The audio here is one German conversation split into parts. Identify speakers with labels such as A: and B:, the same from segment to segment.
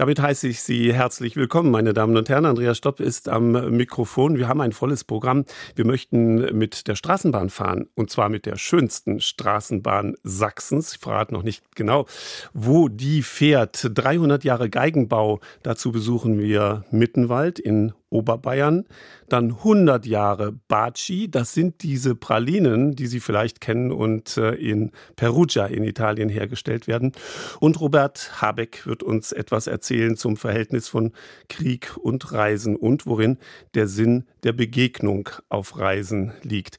A: Damit heiße ich Sie herzlich willkommen, meine Damen und Herren. Andreas Stopp ist am Mikrofon. Wir haben ein volles Programm. Wir möchten mit der Straßenbahn fahren und zwar mit der schönsten Straßenbahn Sachsens. Ich verrate noch nicht genau, wo die fährt. 300 Jahre Geigenbau. Dazu besuchen wir Mittenwald in Oberbayern. Dann 100 Jahre Baci, das sind diese Pralinen, die Sie vielleicht kennen und äh, in Perugia in Italien hergestellt werden. Und Robert Habeck wird uns etwas erzählen zum Verhältnis von Krieg und Reisen und worin der Sinn der Begegnung auf Reisen liegt.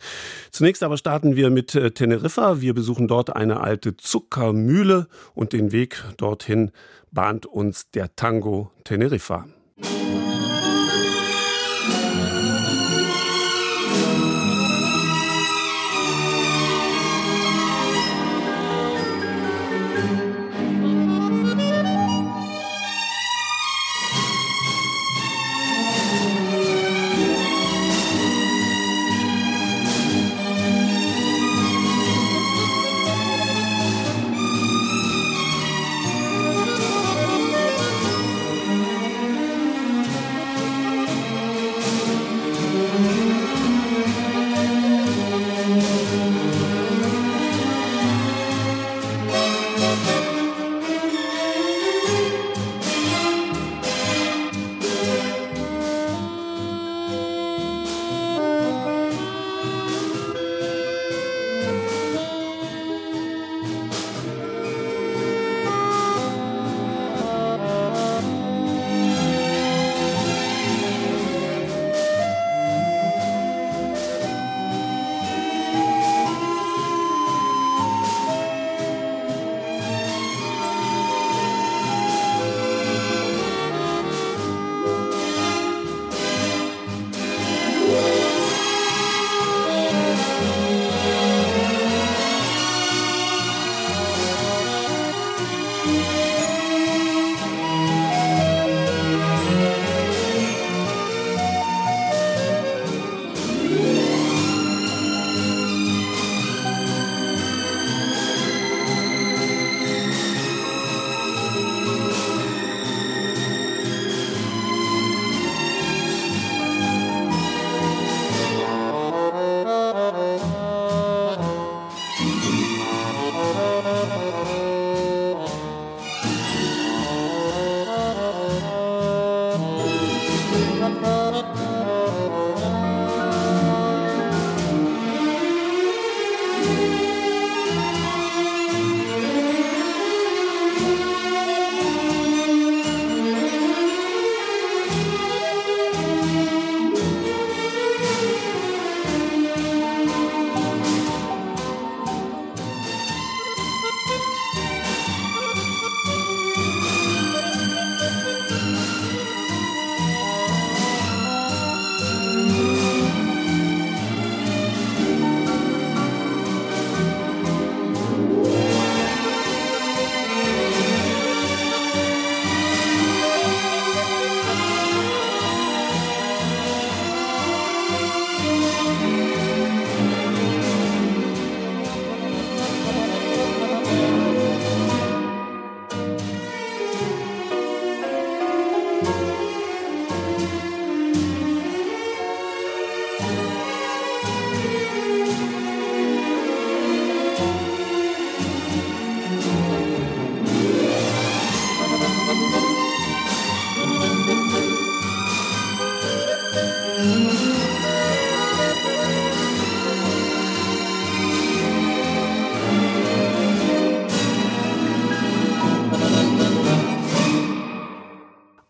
A: Zunächst aber starten wir mit äh, Teneriffa. Wir besuchen dort eine alte Zuckermühle und den Weg dorthin bahnt uns der Tango Teneriffa.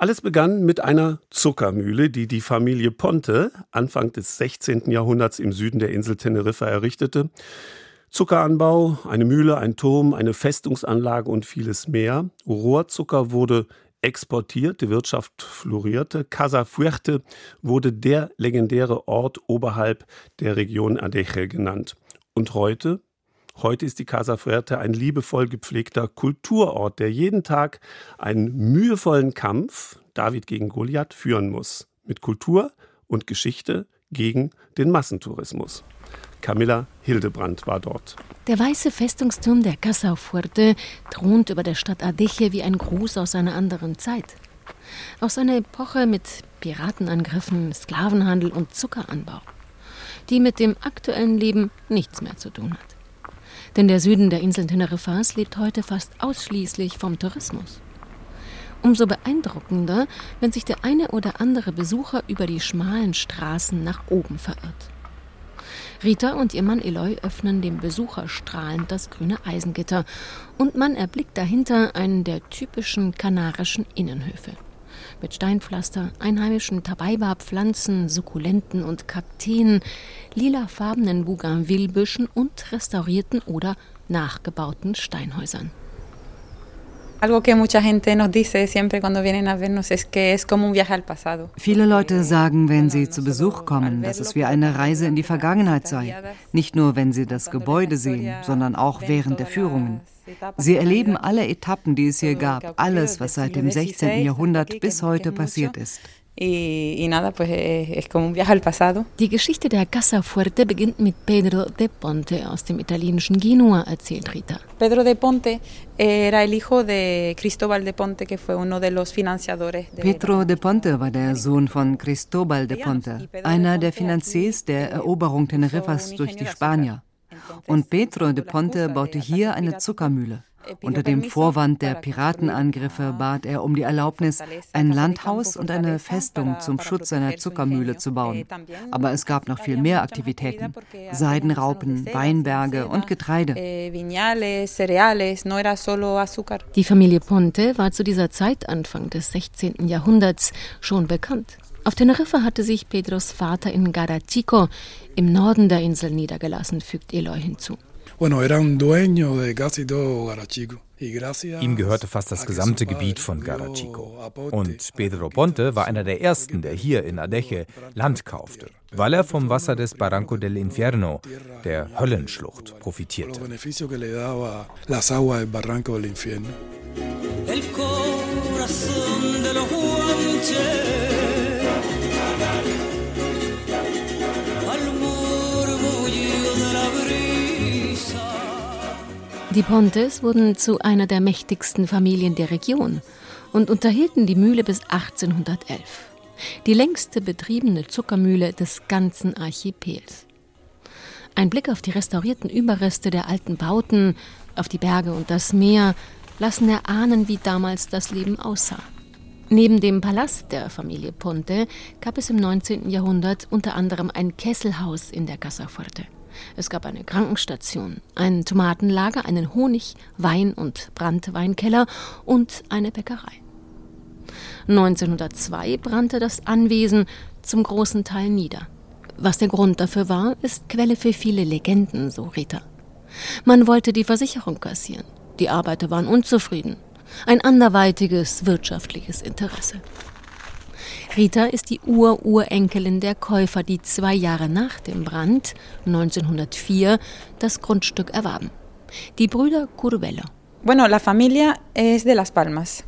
A: Alles begann mit einer Zuckermühle, die die Familie Ponte Anfang des 16. Jahrhunderts im Süden der Insel Teneriffa errichtete. Zuckeranbau, eine Mühle, ein Turm, eine Festungsanlage und vieles mehr. Rohrzucker wurde exportiert, die Wirtschaft florierte. Casa Fuerte wurde der legendäre Ort oberhalb der Region Adeje genannt. Und heute Heute ist die Casa Fuerte ein liebevoll gepflegter Kulturort, der jeden Tag einen mühevollen Kampf, David gegen Goliath, führen muss. Mit Kultur und Geschichte gegen den Massentourismus. Camilla Hildebrand war dort.
B: Der weiße Festungsturm der Casa Fuerte thront über der Stadt Adeche wie ein Gruß aus einer anderen Zeit. Aus einer Epoche mit Piratenangriffen, Sklavenhandel und Zuckeranbau, die mit dem aktuellen Leben nichts mehr zu tun hat. Denn der Süden der Insel Teneriffas lebt heute fast ausschließlich vom Tourismus. Umso beeindruckender, wenn sich der eine oder andere Besucher über die schmalen Straßen nach oben verirrt. Rita und ihr Mann Eloy öffnen dem Besucher strahlend das grüne Eisengitter und man erblickt dahinter einen der typischen kanarischen Innenhöfe. Mit Steinpflaster, einheimischen Tabaiba-Pflanzen, Sukkulenten und Kakteen, lilafarbenen Bougainvillebüschen und restaurierten oder nachgebauten Steinhäusern.
C: Viele Leute sagen, wenn sie zu Besuch kommen, dass es wie eine Reise in die Vergangenheit sei. Nicht nur, wenn sie das Gebäude sehen, sondern auch während der Führungen. Sie erleben alle Etappen, die es hier gab, alles, was seit dem 16. Jahrhundert bis heute passiert ist.
B: Die Geschichte der Casa Fuerte beginnt mit Pedro de Ponte aus dem italienischen Genua, erzählt Rita.
C: Pedro de Ponte era el hijo de Cristóbal de Ponte, que fue uno de los financiadores. Pedro de Ponte war der Sohn von Cristóbal de Ponte, einer der Finanziers der Eroberung Teneriffas durch die Spanier. Und Pedro de Ponte baute hier eine Zuckermühle. Unter dem Vorwand der Piratenangriffe bat er um die Erlaubnis, ein Landhaus und eine Festung zum Schutz seiner Zuckermühle zu bauen. Aber es gab noch viel mehr Aktivitäten. Seidenraupen, Weinberge und Getreide.
B: Die Familie Ponte war zu dieser Zeit, Anfang des 16. Jahrhunderts, schon bekannt. Auf Teneriffa hatte sich Pedros Vater in Garachico im Norden der Insel niedergelassen, fügt Eloy hinzu.
D: Ihm gehörte fast das gesamte Gebiet von Garachico. Und Pedro Ponte war einer der ersten, der hier in Adeche Land kaufte, weil er vom Wasser des Barranco del Infierno, der Höllenschlucht, profitierte. El corazón de los
B: Die Pontes wurden zu einer der mächtigsten Familien der Region und unterhielten die Mühle bis 1811. Die längste betriebene Zuckermühle des ganzen Archipels. Ein Blick auf die restaurierten Überreste der alten Bauten, auf die Berge und das Meer lassen erahnen, wie damals das Leben aussah. Neben dem Palast der Familie Ponte gab es im 19. Jahrhundert unter anderem ein Kesselhaus in der Casaforte. Es gab eine Krankenstation, ein Tomatenlager, einen Honig-, Wein- und Brandweinkeller und eine Bäckerei. 1902 brannte das Anwesen zum großen Teil nieder. Was der Grund dafür war, ist Quelle für viele Legenden, so Rita. Man wollte die Versicherung kassieren. Die Arbeiter waren unzufrieden. Ein anderweitiges wirtschaftliches Interesse. Rita ist die Ur-Urenkelin der Käufer, die zwei Jahre nach dem Brand, 1904, das Grundstück erwarben. Die Brüder Curvelo.
C: Bueno, la familia es de Las Palmas.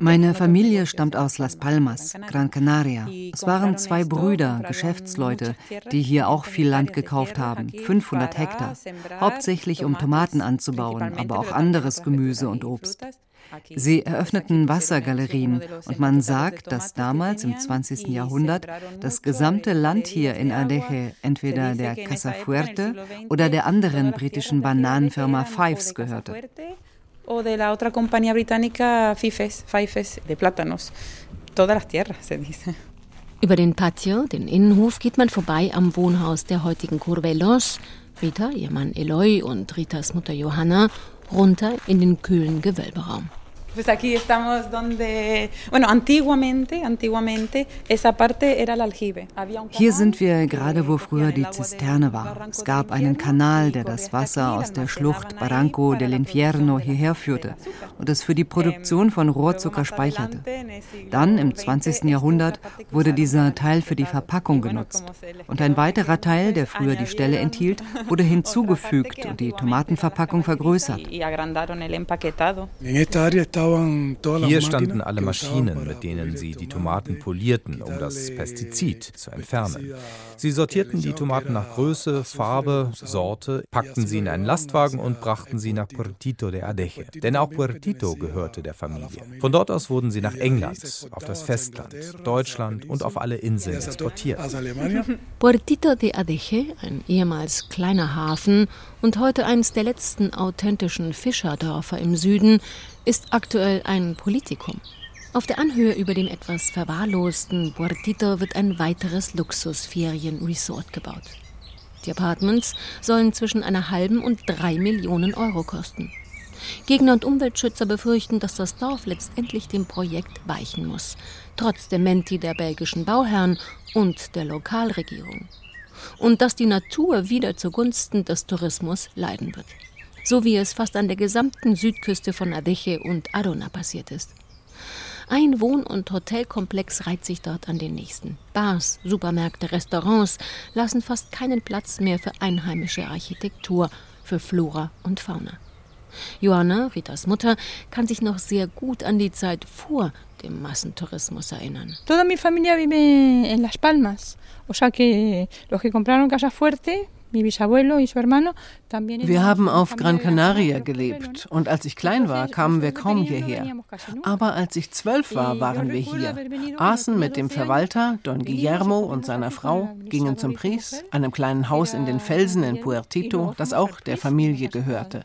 C: Meine Familie stammt aus Las Palmas, Gran Canaria. Es waren zwei Brüder, Geschäftsleute, die hier auch viel Land gekauft haben, 500 Hektar, hauptsächlich um Tomaten anzubauen, aber auch anderes Gemüse und Obst. Sie eröffneten Wassergalerien und man sagt, dass damals im 20. Jahrhundert das gesamte Land hier in Adeje entweder der Casa Fuerte oder der anderen britischen Bananenfirma Fives gehörte o de la otra compañía británica Fifes, Fifes de plátanos. Todas las tierras, se dice.
B: Über den Patio, den Innenhof, geht man vorbei am Wohnhaus der heutigen Curvelos. Rita, ihr Mann Eloy und Ritas Mutter Johanna runter in den kühlen Gewölberaum. Pues aquí estamos donde, bueno, antiguamente, antiguamente, esa parte era el aljibe.
C: Hier sind wir gerade, wo früher die Zisterne war. Es gab einen Kanal, der das Wasser aus der Schlucht Barranco del Infierno hierher führte und es für die Produktion von Rohrzucker speicherte. Dann, im 20. Jahrhundert, wurde dieser Teil für die Verpackung genutzt. Und ein weiterer Teil, der früher die Stelle enthielt, wurde hinzugefügt und die Tomatenverpackung vergrößert.
D: Hier standen alle Maschinen, mit denen sie die Tomaten polierten, um das Pestizid zu entfernen. Sie sortierten die Tomaten nach Größe, Farbe, Sorte, packten sie in einen Lastwagen und brachten sie nach Puertito de Adeje. Denn auch Puertito gehörte der Familie. Von dort aus wurden sie nach England, auf das Festland, Deutschland und auf alle Inseln exportiert.
B: Puertito de Adeje, ein ehemals kleiner Hafen und heute eines der letzten authentischen Fischerdörfer im Süden, ist aktuell ein Politikum. Auf der Anhöhe über dem etwas verwahrlosten Puertito wird ein weiteres Luxusferienresort gebaut. Die Apartments sollen zwischen einer halben und drei Millionen Euro kosten. Gegner und Umweltschützer befürchten, dass das Dorf letztendlich dem Projekt weichen muss, trotz der Menti der belgischen Bauherren und der Lokalregierung. Und dass die Natur wieder zugunsten des Tourismus leiden wird. So wie es fast an der gesamten Südküste von Adeche und Arona passiert ist. Ein Wohn- und Hotelkomplex reiht sich dort an den nächsten. Bars, Supermärkte, Restaurants lassen fast keinen Platz mehr für einheimische Architektur, für Flora und Fauna. Johanna, Ritas Mutter, kann sich noch sehr gut an die Zeit vor dem Massentourismus erinnern.
E: Toda mi familia vive en Las Palmas, o sea que los que compraron Casa Fuerte
F: wir haben auf Gran Canaria gelebt. und als ich klein war, kamen wir kaum hierher. Aber als ich zwölf war, waren wir hier, aßen mit dem Verwalter Don Guillermo und seiner Frau, gingen zum Pries, einem kleinen Haus in den Felsen in Puertito, das auch der Familie gehörte.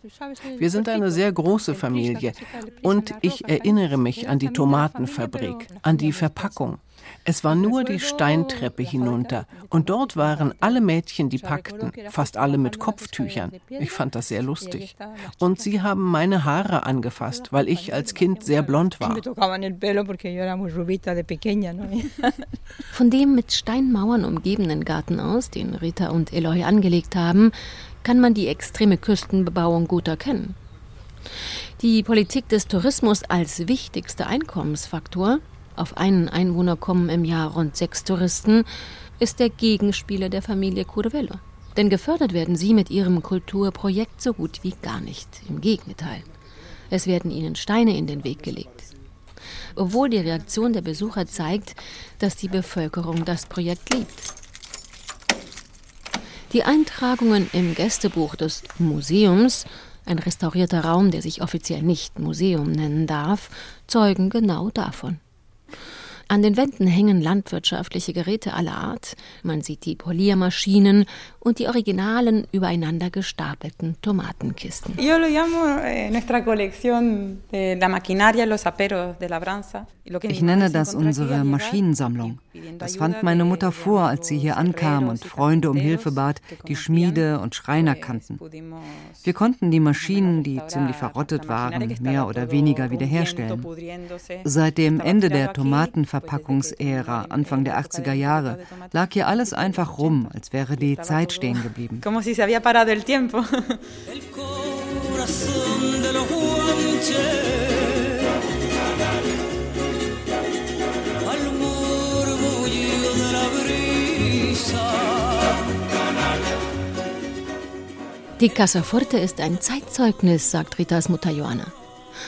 F: Wir sind eine sehr große Familie. und ich erinnere mich an die Tomatenfabrik, an die Verpackung. Es war nur die Steintreppe hinunter und dort waren alle Mädchen, die packten, fast alle mit Kopftüchern. Ich fand das sehr lustig. Und sie haben meine Haare angefasst, weil ich als Kind sehr blond war.
B: Von dem mit Steinmauern umgebenen Garten aus, den Rita und Eloy angelegt haben, kann man die extreme Küstenbebauung gut erkennen. Die Politik des Tourismus als wichtigster Einkommensfaktor auf einen Einwohner kommen im Jahr rund sechs Touristen, ist der Gegenspieler der Familie Curvello. Denn gefördert werden sie mit ihrem Kulturprojekt so gut wie gar nicht. Im Gegenteil. Es werden ihnen Steine in den Weg gelegt. Obwohl die Reaktion der Besucher zeigt, dass die Bevölkerung das Projekt liebt. Die Eintragungen im Gästebuch des Museums, ein restaurierter Raum, der sich offiziell nicht Museum nennen darf, zeugen genau davon. An den Wänden hängen landwirtschaftliche Geräte aller Art. Man sieht die Poliermaschinen und die originalen übereinander gestapelten Tomatenkisten. Ich
F: nenne das unsere Maschinensammlung. Das fand meine Mutter vor, als sie hier ankam und Freunde um Hilfe bat, die Schmiede und Schreiner kannten. Wir konnten die Maschinen, die ziemlich verrottet waren, mehr oder weniger wiederherstellen. Seit dem Ende der Tomatenverpackungsära, Anfang der 80er Jahre, lag hier alles einfach rum, als wäre die Zeit stehen geblieben. Como si se había parado el tiempo.
B: Die Cassaforte ist ein Zeitzeugnis, sagt Ritas Mutter Johanna.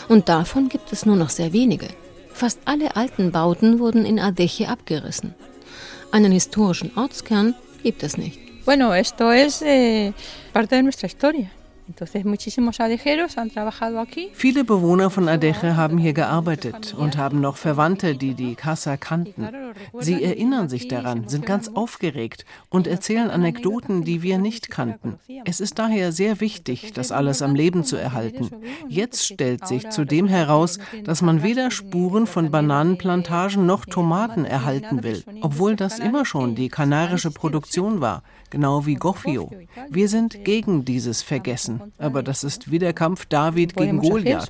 B: Und davon gibt es nur noch sehr wenige. Fast alle alten Bauten wurden in Adeche abgerissen. Einen historischen Ortskern gibt es nicht.
E: Bueno, esto es eh, parte de nuestra historia.
F: Viele Bewohner von Adeche haben hier gearbeitet und haben noch Verwandte, die die Casa kannten. Sie erinnern sich daran, sind ganz aufgeregt und erzählen Anekdoten, die wir nicht kannten. Es ist daher sehr wichtig, das alles am Leben zu erhalten. Jetzt stellt sich zudem heraus, dass man weder Spuren von Bananenplantagen noch Tomaten erhalten will, obwohl das immer schon die kanarische Produktion war genau wie Goffio. Wir sind gegen dieses Vergessen, aber das ist wie der Kampf David gegen Goliath.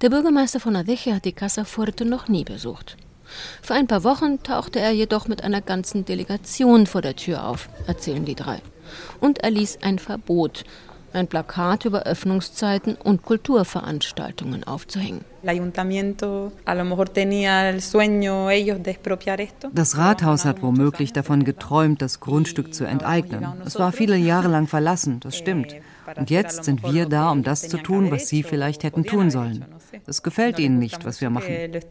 B: Der Bürgermeister von Adeche hat die Casa Fuerte noch nie besucht. Für ein paar Wochen tauchte er jedoch mit einer ganzen Delegation vor der Tür auf, erzählen die drei. Und erließ ein Verbot, ein Plakat über Öffnungszeiten und Kulturveranstaltungen aufzuhängen.
F: Das Rathaus hat womöglich davon geträumt, das Grundstück zu enteignen. Es war viele Jahre lang verlassen, das stimmt.
C: Und jetzt sind wir da, um das zu tun, was sie vielleicht hätten tun sollen. Es gefällt ihnen nicht, was wir machen.
G: Es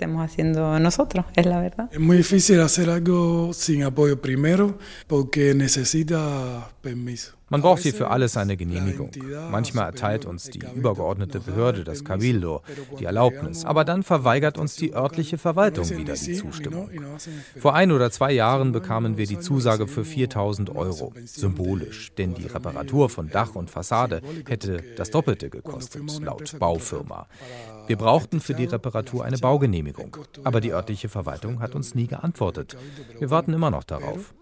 D: Man braucht hier für alles eine Genehmigung. Manchmal erteilt uns die übergeordnete Behörde, das Cabildo, die Erlaubnis, aber dann verweigert uns die örtliche Verwaltung wieder die Zustimmung. Vor ein oder zwei Jahren bekamen wir die Zusage für 4000 Euro, symbolisch, denn die Reparatur von Dach und Fassade hätte das Doppelte gekostet, laut Baufirma. Wir brauchten für die Reparatur eine Baugenehmigung, aber die örtliche Verwaltung hat uns nie geantwortet. Wir warten immer noch darauf.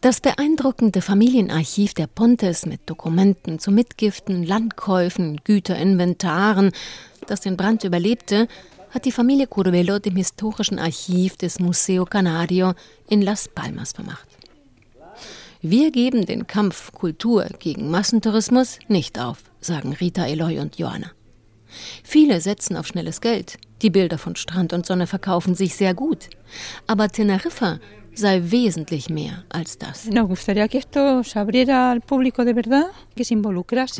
B: Das beeindruckende Familienarchiv der Pontes mit Dokumenten zu Mitgiften, Landkäufen, Güterinventaren, das den Brand überlebte, hat die Familie Curvelo dem historischen Archiv des Museo Canario in Las Palmas vermacht. Wir geben den Kampf Kultur gegen Massentourismus nicht auf, sagen Rita Eloy und Johanna. Viele setzen auf schnelles Geld. Die Bilder von Strand und Sonne verkaufen sich sehr gut. Aber Teneriffa sei wesentlich mehr als das.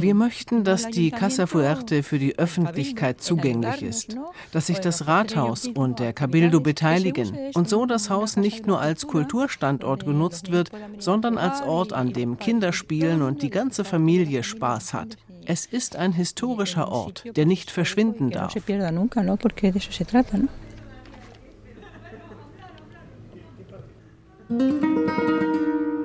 E: Wir
C: möchten, dass die Casa Fuerte für die Öffentlichkeit zugänglich ist, dass sich das Rathaus und der Cabildo beteiligen und so das Haus nicht nur als Kulturstandort genutzt wird, sondern als Ort, an dem Kinder spielen und die ganze Familie Spaß hat. Es ist ein historischer Ort, der nicht verschwinden darf.
A: Música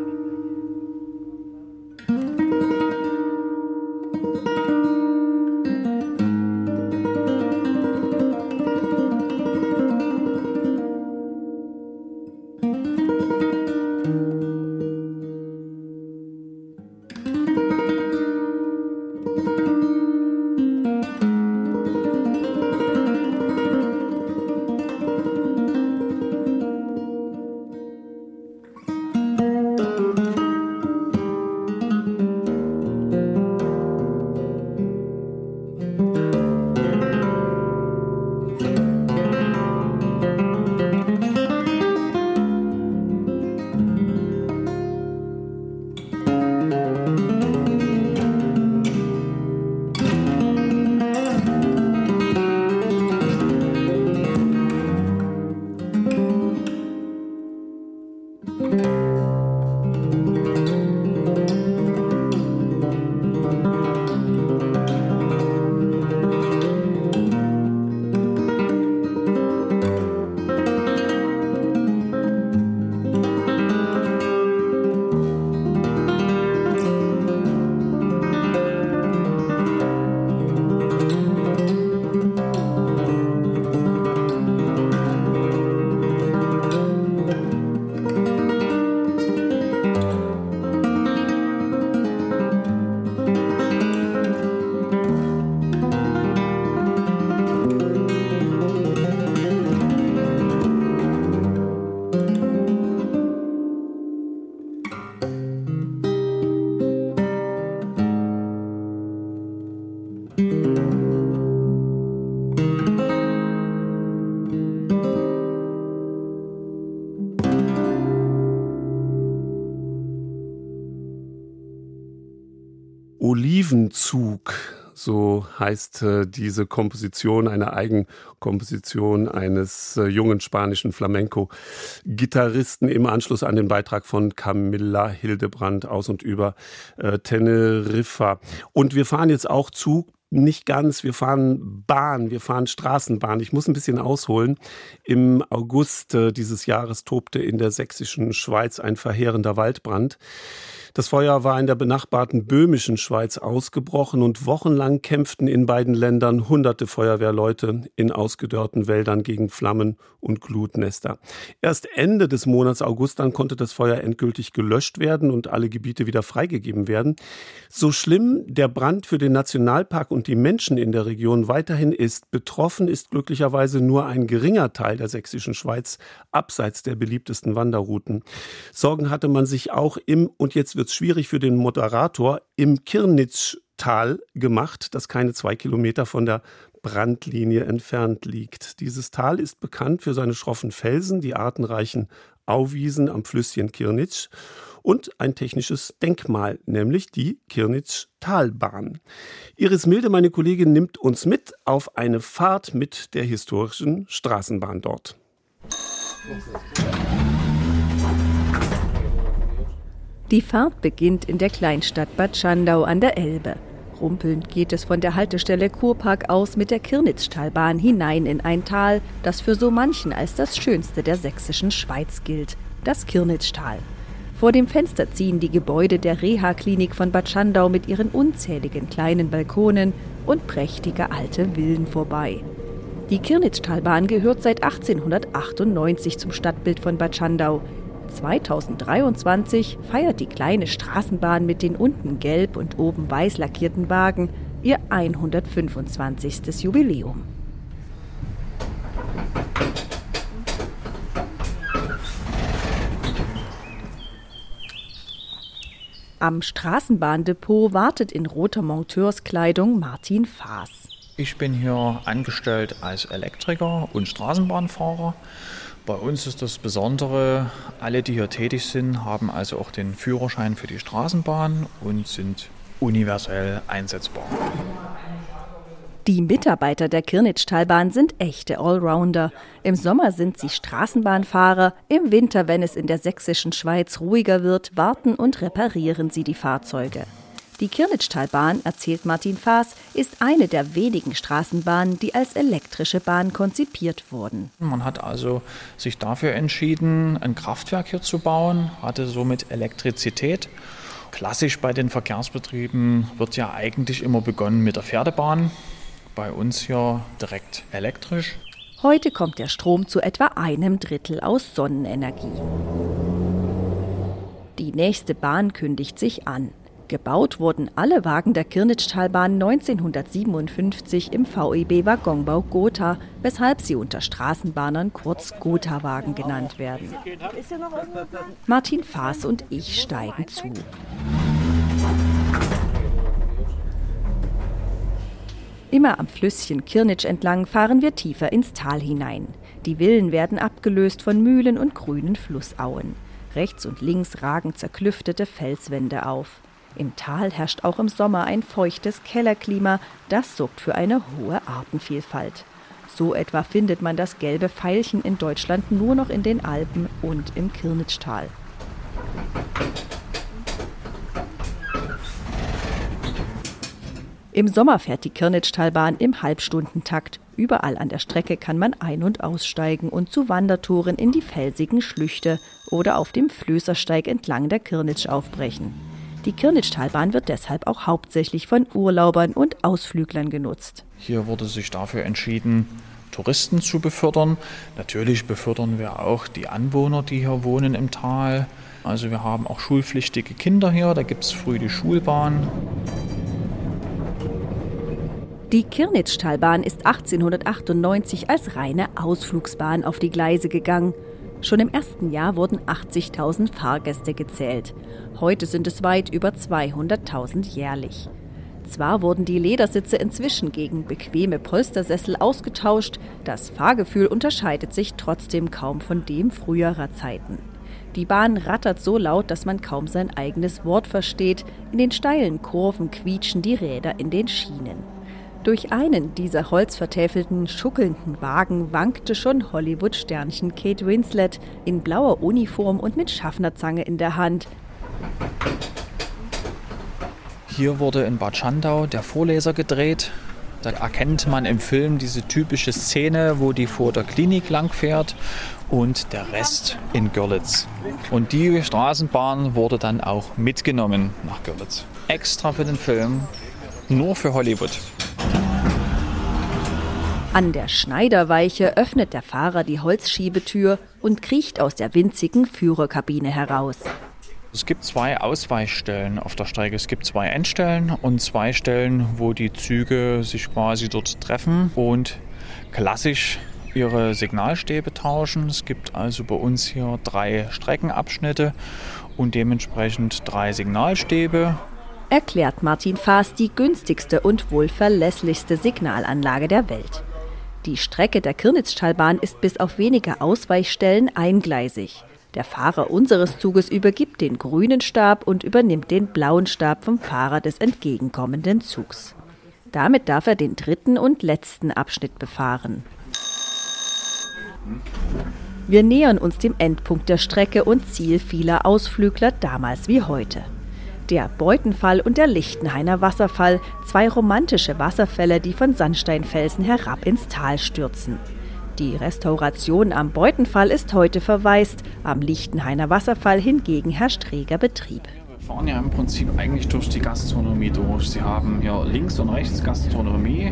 A: Olivenzug, so heißt äh, diese Komposition, eine Eigenkomposition eines äh, jungen spanischen Flamenco-Gitarristen im Anschluss an den Beitrag von Camilla Hildebrand aus und über äh, Teneriffa. Und wir fahren jetzt auch Zug nicht ganz. Wir fahren Bahn, wir fahren Straßenbahn. Ich muss ein bisschen ausholen. Im August äh, dieses Jahres tobte in der sächsischen Schweiz ein verheerender Waldbrand. Das Feuer war in der benachbarten böhmischen Schweiz ausgebrochen und wochenlang kämpften in beiden Ländern hunderte Feuerwehrleute in ausgedörrten Wäldern gegen Flammen und Glutnester. Erst Ende des Monats August dann konnte das Feuer endgültig gelöscht werden und alle Gebiete wieder freigegeben werden. So schlimm der Brand für den Nationalpark und die Menschen in der Region weiterhin ist, betroffen ist glücklicherweise nur ein geringer Teil der sächsischen Schweiz abseits der beliebtesten Wanderrouten. Sorgen hatte man sich auch im und jetzt wird es schwierig für den Moderator im Kirnitztal gemacht, das keine zwei Kilometer von der Brandlinie entfernt liegt. Dieses Tal ist bekannt für seine schroffen Felsen, die artenreichen Auwiesen am Flüsschen Kirnitsch und ein technisches Denkmal, nämlich die Kirnitsch-Talbahn. Iris Milde, meine Kollegin, nimmt uns mit auf eine Fahrt mit der historischen Straßenbahn dort.
H: Die Fahrt beginnt in der Kleinstadt Bad Schandau an der Elbe. Rumpelnd geht es von der Haltestelle Kurpark aus mit der Kirnitztalbahn hinein in ein Tal, das für so manchen als das schönste der sächsischen Schweiz gilt, das Kirnitztal. Vor dem Fenster ziehen die Gebäude der Reha-Klinik von Bad Schandau mit ihren unzähligen kleinen Balkonen und prächtige alte Villen vorbei. Die Kirnitztalbahn gehört seit 1898 zum Stadtbild von Bad Schandau. 2023 feiert die kleine Straßenbahn mit den unten gelb und oben weiß lackierten Wagen ihr 125. Jubiläum. Am Straßenbahndepot wartet in roter Monteurskleidung Martin Faas.
I: Ich bin hier angestellt als Elektriker und Straßenbahnfahrer. Bei uns ist das Besondere, alle, die hier tätig sind, haben also auch den Führerschein für die Straßenbahn und sind universell einsetzbar.
H: Die Mitarbeiter der Kirnitschtalbahn sind echte Allrounder. Im Sommer sind sie Straßenbahnfahrer, im Winter, wenn es in der sächsischen Schweiz ruhiger wird, warten und reparieren sie die Fahrzeuge. Die Kirnitschtalbahn, erzählt Martin Faas, ist eine der wenigen Straßenbahnen, die als elektrische Bahn konzipiert wurden.
I: Man hat also sich dafür entschieden, ein Kraftwerk hier zu bauen, hatte somit Elektrizität. Klassisch bei den Verkehrsbetrieben wird ja eigentlich immer begonnen mit der Pferdebahn bei uns hier direkt elektrisch.
H: Heute kommt der Strom zu etwa einem Drittel aus Sonnenenergie. Die nächste Bahn kündigt sich an. Gebaut wurden alle Wagen der Kirnitschtalbahn 1957 im VEB Waggonbau Gotha, weshalb sie unter Straßenbahnern kurz Gotha-Wagen genannt werden. Martin Faas und ich steigen zu. Immer am Flüsschen Kirnitsch entlang fahren wir tiefer ins Tal hinein. Die Villen werden abgelöst von Mühlen und grünen Flussauen. Rechts und links ragen zerklüftete Felswände auf. Im Tal herrscht auch im Sommer ein feuchtes Kellerklima, das sorgt für eine hohe Artenvielfalt. So etwa findet man das gelbe Veilchen in Deutschland nur noch in den Alpen und im Kirnitschtal. Im Sommer fährt die Kirnitschtalbahn im Halbstundentakt. Überall an der Strecke kann man ein- und aussteigen und zu Wandertouren in die felsigen Schlüchte oder auf dem Flößersteig entlang der Kirnitsch aufbrechen. Die Kirnitschtalbahn wird deshalb auch hauptsächlich von Urlaubern und Ausflüglern genutzt.
I: Hier wurde sich dafür entschieden, Touristen zu befördern. Natürlich befördern wir auch die Anwohner, die hier wohnen im Tal. Also wir haben auch schulpflichtige Kinder hier, da gibt es früh die Schulbahn.
H: Die Kirnitztalbahn ist 1898 als reine Ausflugsbahn auf die Gleise gegangen. Schon im ersten Jahr wurden 80.000 Fahrgäste gezählt. Heute sind es weit über 200.000 jährlich. Zwar wurden die Ledersitze inzwischen gegen bequeme Polstersessel ausgetauscht, das Fahrgefühl unterscheidet sich trotzdem kaum von dem früherer Zeiten. Die Bahn rattert so laut, dass man kaum sein eigenes Wort versteht. In den steilen Kurven quietschen die Räder in den Schienen. Durch einen dieser holzvertäfelten, schuckelnden Wagen wankte schon Hollywood-Sternchen Kate Winslet in blauer Uniform und mit Schaffnerzange in der Hand.
I: Hier wurde in Bad Schandau der Vorleser gedreht. Da erkennt man im Film diese typische Szene, wo die vor der Klinik langfährt und der Rest in Görlitz. Und die Straßenbahn wurde dann auch mitgenommen nach Görlitz. Extra für den Film, nur für Hollywood.
H: An der Schneiderweiche öffnet der Fahrer die Holzschiebetür und kriecht aus der winzigen Führerkabine heraus.
I: Es gibt zwei Ausweichstellen auf der Strecke. Es gibt zwei Endstellen und zwei Stellen, wo die Züge sich quasi dort treffen und klassisch ihre Signalstäbe tauschen. Es gibt also bei uns hier drei Streckenabschnitte und dementsprechend drei Signalstäbe
H: erklärt Martin Faas die günstigste und wohl verlässlichste Signalanlage der Welt. Die Strecke der Kirnitzschtalbahn ist bis auf wenige Ausweichstellen eingleisig. Der Fahrer unseres Zuges übergibt den grünen Stab und übernimmt den blauen Stab vom Fahrer des entgegenkommenden Zugs. Damit darf er den dritten und letzten Abschnitt befahren. Wir nähern uns dem Endpunkt der Strecke und Ziel vieler Ausflügler damals wie heute. Der Beutenfall und der Lichtenhainer Wasserfall, zwei romantische Wasserfälle, die von Sandsteinfelsen herab ins Tal stürzen. Die Restauration am Beutenfall ist heute verwaist, am Lichtenhainer Wasserfall hingegen herrscht reger Betrieb.
I: Wir fahren ja im Prinzip eigentlich durch die Gastronomie durch. Sie haben hier links und rechts Gastronomie.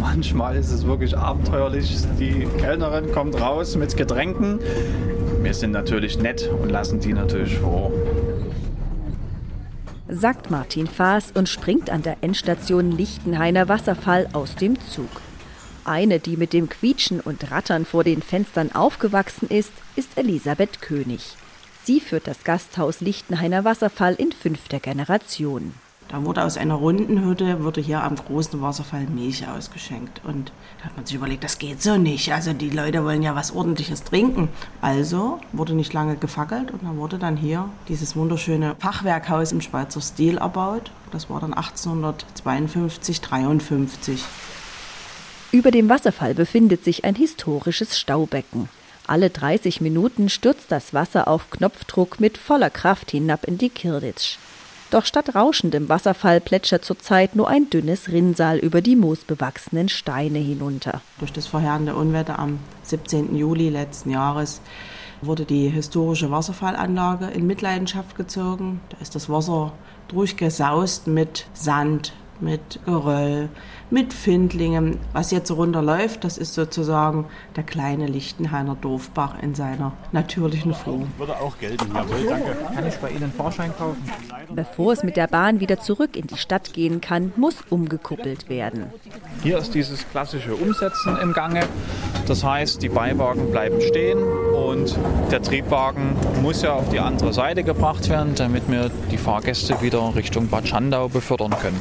I: Manchmal ist es wirklich abenteuerlich. Die Kellnerin kommt raus mit Getränken. Wir sind natürlich nett und lassen die natürlich vor
H: sagt Martin Faas und springt an der Endstation Lichtenhainer Wasserfall aus dem Zug. Eine, die mit dem Quietschen und Rattern vor den Fenstern aufgewachsen ist, ist Elisabeth König. Sie führt das Gasthaus Lichtenhainer Wasserfall in fünfter Generation.
J: Da wurde aus einer runden Hütte wurde hier am großen Wasserfall Milch ausgeschenkt. Und da hat man sich überlegt, das geht so nicht. Also die Leute wollen ja was Ordentliches trinken. Also wurde nicht lange gefackelt und dann wurde dann hier dieses wunderschöne Fachwerkhaus im Schweizer Stil erbaut. Das war dann 1852, 53.
H: Über dem Wasserfall befindet sich ein historisches Staubecken. Alle 30 Minuten stürzt das Wasser auf Knopfdruck mit voller Kraft hinab in die Kirditsch. Doch statt rauschendem Wasserfall plätschert zurzeit nur ein dünnes Rinnsal über die moosbewachsenen Steine hinunter.
J: Durch das verheerende Unwetter am 17. Juli letzten Jahres wurde die historische Wasserfallanlage in Mitleidenschaft gezogen. Da ist das Wasser durchgesaust mit Sand, mit Geröll, mit Findlingen. Was jetzt runterläuft, das ist sozusagen der kleine Lichtenhainer Dorfbach in seiner natürlichen Form.
I: Würde auch gelten, jawohl, danke. Kann ich bei Ihnen einen Vorschein kaufen?
H: Bevor es mit der Bahn wieder zurück in die Stadt gehen kann, muss umgekuppelt werden.
I: Hier ist dieses klassische Umsetzen im Gange. Das heißt, die Beiwagen bleiben stehen und der Triebwagen muss ja auf die andere Seite gebracht werden, damit wir die Fahrgäste wieder Richtung Bad Schandau befördern können.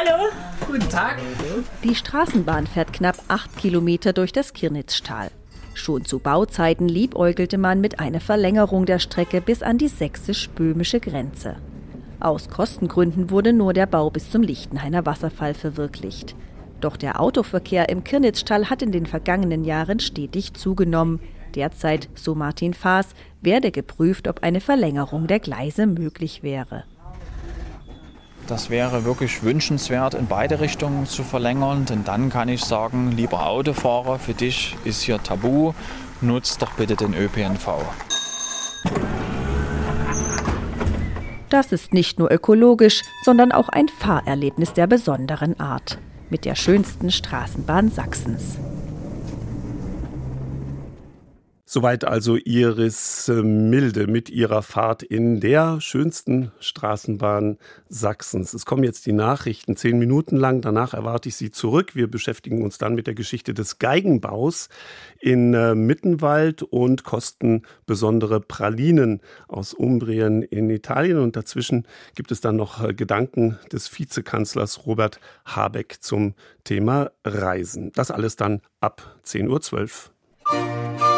K: Hallo. Guten Tag.
H: Die Straßenbahn fährt knapp acht Kilometer durch das Kirnitztal. Schon zu Bauzeiten liebäugelte man mit einer Verlängerung der Strecke bis an die sächsisch-böhmische Grenze. Aus Kostengründen wurde nur der Bau bis zum Lichtenhainer Wasserfall verwirklicht. Doch der Autoverkehr im Kirnitztal hat in den vergangenen Jahren stetig zugenommen. Derzeit, so Martin Faas, werde geprüft, ob eine Verlängerung der Gleise möglich wäre.
I: Das wäre wirklich wünschenswert, in beide Richtungen zu verlängern, denn dann kann ich sagen, lieber Autofahrer, für dich ist hier Tabu, nutzt doch bitte den ÖPNV.
H: Das ist nicht nur ökologisch, sondern auch ein Fahrerlebnis der besonderen Art mit der schönsten Straßenbahn Sachsens.
A: Soweit also Iris äh, Milde mit ihrer Fahrt in der schönsten Straßenbahn Sachsens. Es kommen jetzt die Nachrichten zehn Minuten lang. Danach erwarte ich Sie zurück. Wir beschäftigen uns dann mit der Geschichte des Geigenbaus in äh, Mittenwald und kosten besondere Pralinen aus Umbrien in Italien. Und dazwischen gibt es dann noch äh, Gedanken des Vizekanzlers Robert Habeck zum Thema Reisen. Das alles dann ab 10.12 Uhr.